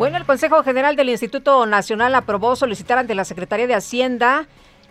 Bueno, el Consejo General del Instituto Nacional aprobó solicitar ante la Secretaría de Hacienda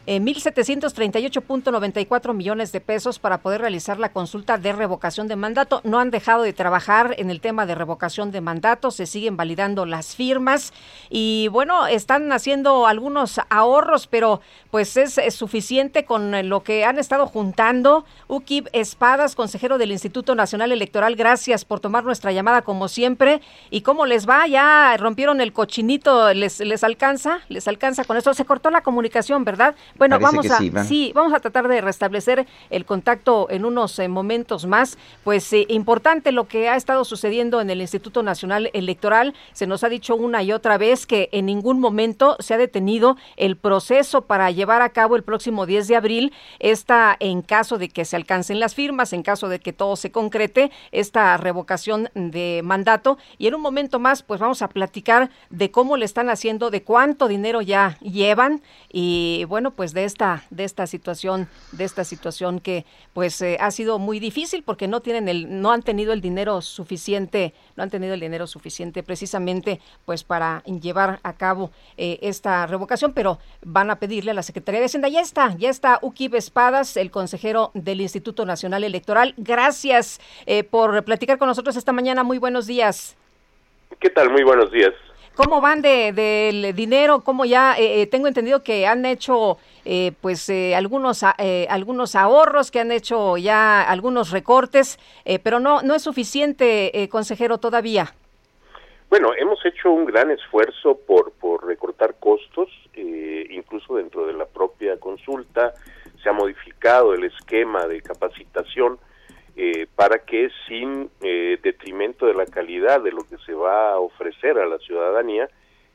eh, 1.738.94 millones de pesos para poder realizar la consulta de revocación de mandato. No han dejado de trabajar en el tema de revocación de mandato, se siguen validando las firmas y bueno, están haciendo algunos ahorros, pero pues es, suficiente con lo que han estado juntando. Ukib Espadas, consejero del Instituto Nacional Electoral, gracias por tomar nuestra llamada como siempre. ¿Y cómo les va? ¿Ya rompieron el cochinito? ¿Les, les alcanza? ¿Les alcanza con esto? Se cortó la comunicación, ¿verdad? Bueno, vamos a sí, vamos a tratar de restablecer el contacto en unos eh, momentos más. Pues eh, importante lo que ha estado sucediendo en el Instituto Nacional Electoral. Se nos ha dicho una y otra vez que en ningún momento se ha detenido el proceso para llevar a cabo el próximo 10 de abril esta en caso de que se alcancen las firmas, en caso de que todo se concrete, esta revocación de mandato y en un momento más pues vamos a platicar de cómo le están haciendo, de cuánto dinero ya llevan y bueno, pues de esta de esta situación, de esta situación que pues eh, ha sido muy difícil porque no tienen el no han tenido el dinero suficiente, no han tenido el dinero suficiente precisamente pues para llevar a cabo eh, esta revocación, pero van a pedirle a la Secretaría de Hacienda, ya está, ya está Ukib Espadas, el consejero del Instituto Nacional Electoral. Gracias eh, por platicar con nosotros esta mañana. Muy buenos días. ¿Qué tal? Muy buenos días. ¿Cómo van del de, dinero? ¿Cómo ya? Eh, tengo entendido que han hecho eh, pues eh, algunos eh, algunos ahorros, que han hecho ya algunos recortes, pero no no es suficiente, consejero, todavía. Bueno, hemos hecho un gran esfuerzo por por recortar costos, incluso dentro de la propia consulta se ha modificado el esquema de capacitación para que sin detrimento de la calidad de lo que se va a ofrecer a la ciudadanía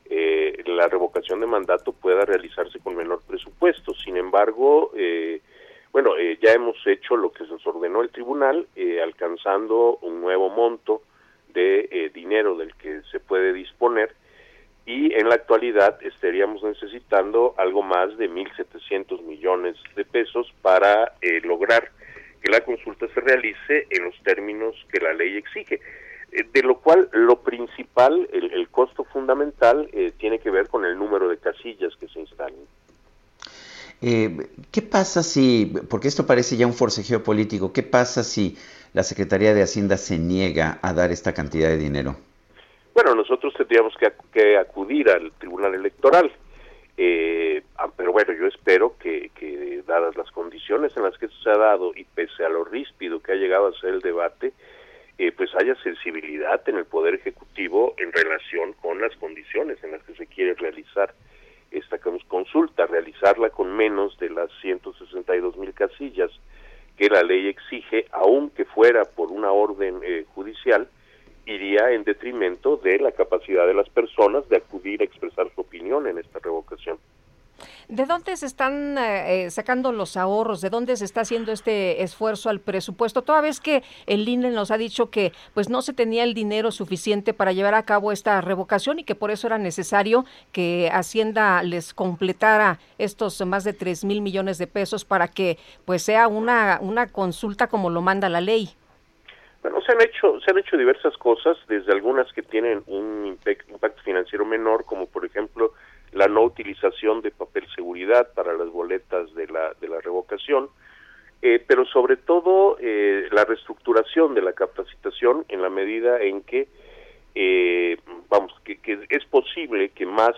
eh, la revocación de mandato pueda realizarse con menor presupuesto. Sin embargo, eh, bueno, eh, ya hemos hecho lo que se nos ordenó el tribunal, eh, alcanzando un nuevo monto de dinero del que se puede disponer y en la actualidad estaríamos necesitando algo más de 1.700 millones de pesos para lograr que la consulta se realice en los términos que la ley exige. Eh, de lo cual lo principal, el, costo fundamental, eh, tiene que ver con el número de casillas que se instalan. Eh, ¿Qué pasa si, porque esto parece ya un forcejeo político, qué pasa si la Secretaría de Hacienda se niega a dar esta cantidad de dinero? Bueno, nosotros tendríamos que, acudir al Tribunal Electoral, ah, pero bueno, yo espero que, que, dadas las condiciones en las que se ha dado y pese a lo ríspido que ha llegado a ser el debate, eh, pues haya sensibilidad en el Poder Ejecutivo en relación con las condiciones en las que se quiere realizar esta consulta, realizarla con menos de las 162 mil casillas que la ley exige, aunque fuera por una orden eh, judicial, iría en detrimento de la capacidad de las personas de acudir a expresar su opinión en esta revocación. ¿De dónde se están eh, eh, sacando los ahorros? ¿De dónde se está haciendo este esfuerzo al presupuesto? Toda vez que el INE nos ha dicho que pues no se tenía el dinero suficiente para llevar a cabo esta revocación y que por eso era necesario que Hacienda les completara estos más de 3 mil millones de pesos para que pues sea una, una consulta como lo manda la ley. Bueno, se han hecho se han hecho diversas cosas, desde algunas que tienen un impacto financiero menor, como por ejemplo la no utilización de papel seguridad para las boletas de la, de la revocación, eh, pero sobre todo eh, la reestructuración de la capacitación en la medida en que, eh, vamos, que, es posible que más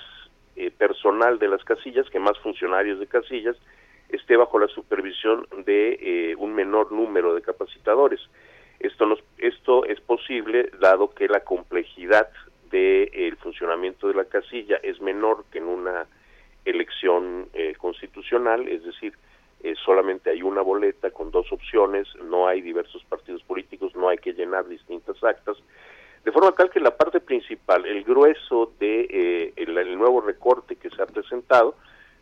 personal de las casillas, que más funcionarios de casillas, esté bajo la supervisión de un menor número de capacitadores. Esto, nos, esto es posible dado que la complejidad del el funcionamiento de la casilla es menor que en una elección eh, constitucional, es decir, eh, solamente hay una boleta con dos opciones, no hay diversos partidos políticos, no hay que llenar distintas actas, de forma tal que la parte principal, el grueso de eh, el, nuevo recorte que se ha presentado,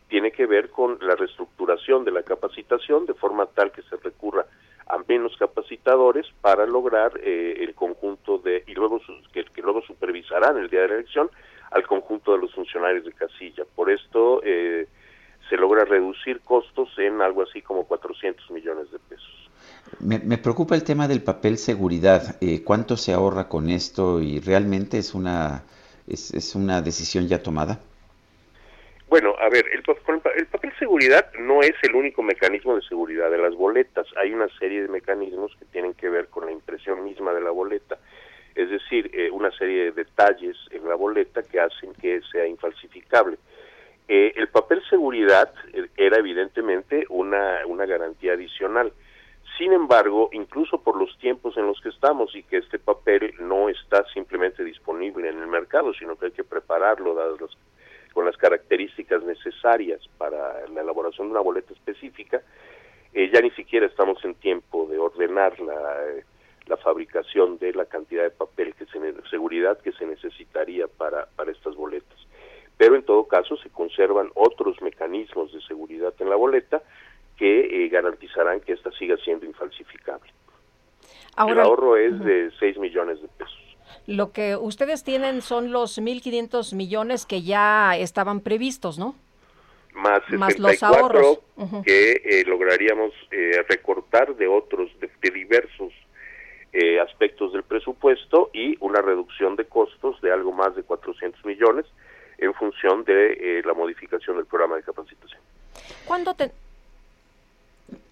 tiene que ver con la reestructuración de la capacitación, de forma tal que se recurra a menos capacitadores para lograr eh, el conjunto de, y luego que, que, luego supervisarán el día de la elección al conjunto de los funcionarios de casilla. Por esto eh, se logra reducir costos en algo así como 400 millones de pesos. Me, preocupa el tema del papel seguridad. Eh, ¿Cuánto se ahorra con esto y realmente es una, es, es una decisión ya tomada? Bueno, a ver, el, el, papel seguridad no es el único mecanismo de seguridad de las boletas. Hay una serie de mecanismos que tienen que ver con la impresión misma de la boleta. Es decir, eh, una serie de detalles en la boleta que hacen que sea infalsificable. Eh, el papel seguridad eh, era evidentemente una, una garantía adicional. Sin embargo, incluso por los tiempos en los que estamos y que este papel no está simplemente disponible en el mercado, sino que hay que prepararlo dadas las con las características necesarias para la elaboración de una boleta específica, eh, ya ni siquiera estamos en tiempo de ordenar la, eh, la fabricación de la cantidad de papel que se seguridad que se necesitaría para, para estas boletas. Pero en todo caso se conservan otros mecanismos de seguridad en la boleta que eh, garantizarán que ésta siga siendo infalsificable. El ahorro es de 6 millones de pesos. Lo que ustedes tienen son los 1.500 millones que ya estaban previstos, ¿no? Más, Más los ahorros que eh, lograríamos eh, recortar de otros, de, diversos eh, aspectos del presupuesto y una reducción de costos de algo más de 400 millones en función de la modificación del programa de capacitación. ¿Cuándo te,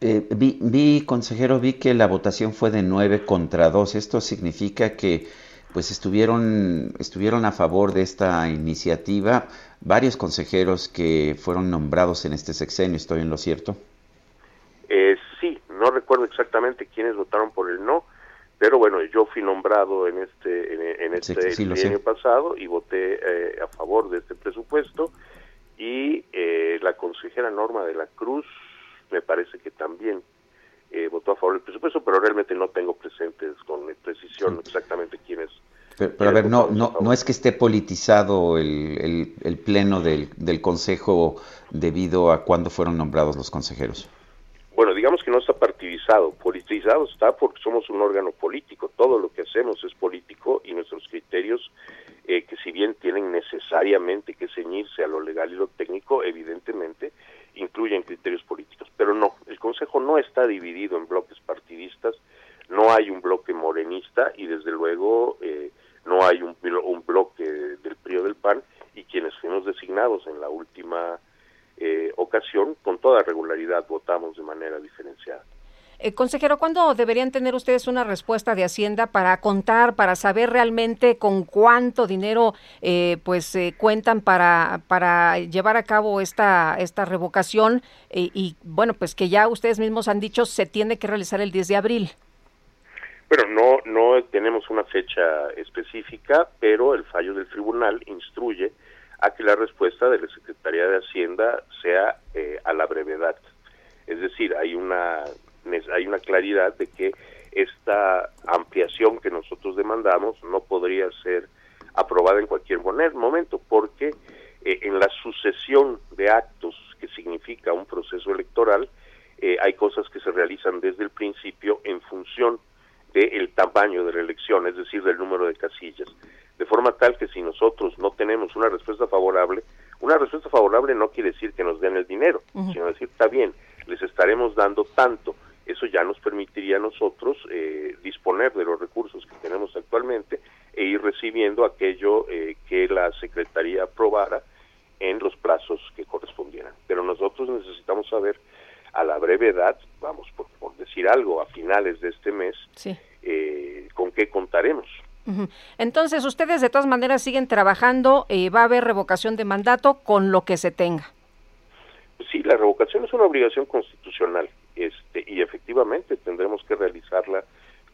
vi, vi, consejero, vi que la votación fue de 9 contra 2. Esto significa que pues estuvieron, estuvieron a favor de esta iniciativa varios consejeros que fueron nombrados en este sexenio, ¿estoy en lo cierto? Eh, sí, no recuerdo exactamente quiénes votaron por el no, pero bueno, yo fui nombrado en este en, este año pasado y voté eh, a favor de este presupuesto y eh, la consejera Norma de la Cruz me parece que también del presupuesto, pero realmente no tengo presentes con precisión exactamente quiénes. Pero, pero a ver, no, no, no es que esté politizado el, el, pleno del, del Consejo debido a cuándo fueron nombrados los consejeros. Bueno, digamos que no está partidizado. Politizado está porque somos un órgano político. Todo lo que hacemos es político y nuestros criterios, eh, que si bien tienen necesariamente que ceñirse a lo legal y lo técnico, evidentemente incluyen criterios políticos. Pero no, el Consejo no está dividido en bloques no hay un bloque morenista y desde luego eh, no hay un, un bloque del PRI del PAN y quienes fuimos designados en la última eh, ocasión con toda regularidad votamos de manera diferenciada. Eh, consejero, ¿cuándo deberían tener ustedes una respuesta de Hacienda para contar, para saber realmente con cuánto dinero eh, pues eh, cuentan para, para llevar a cabo esta, esta revocación? y bueno, pues que ya ustedes mismos han dicho se tiene que realizar el 10 de abril. Bueno, no, no tenemos una fecha específica, pero el fallo del tribunal instruye a que la respuesta de la Secretaría de Hacienda sea a la brevedad. Es decir, hay una hay una claridad de que esta ampliación que nosotros demandamos no podría ser aprobada en cualquier momento, porque eh, en la sucesión de actos que significa un proceso electoral, eh, hay cosas que se realizan desde el principio en función del tamaño de la elección, es decir, del número de casillas. De forma tal que si nosotros no tenemos una respuesta favorable, una respuesta favorable no quiere decir que nos den el dinero, sino decir, está bien, les estaremos dando tanto, eso ya nos permitiría a nosotros eh, disponer de los recursos que tenemos actualmente e ir recibiendo aquello eh, que la Secretaría aprobara en los plazos que correspondieran. Pero nosotros necesitamos saber a la brevedad, vamos por, decir algo, a finales de este mes, eh, con qué contaremos. Entonces, ustedes de todas maneras siguen trabajando, va a haber revocación de mandato con lo que se tenga. Sí, la revocación es una obligación constitucional este, y efectivamente tendremos que realizarla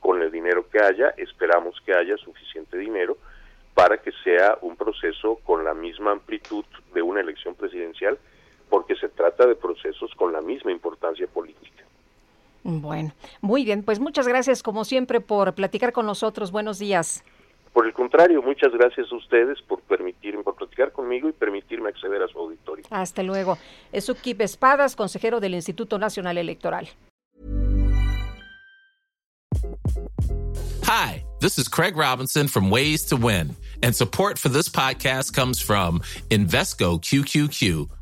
con el dinero que haya, esperamos que haya suficiente dinero para que sea un proceso con la misma amplitud de una elección presidencial, porque se trata de procesos con la misma importancia política. Bueno, muy bien, pues muchas gracias como siempre por platicar con nosotros. Buenos días. Por el contrario, muchas gracias a ustedes por permitirme, por platicar conmigo y permitirme acceder a su auditorio. Hasta luego. Es Ukip Espadas, consejero del Instituto Nacional Electoral. Hi, this is Craig Robinson from Ways to Win, and support for this podcast comes from Invesco QQQ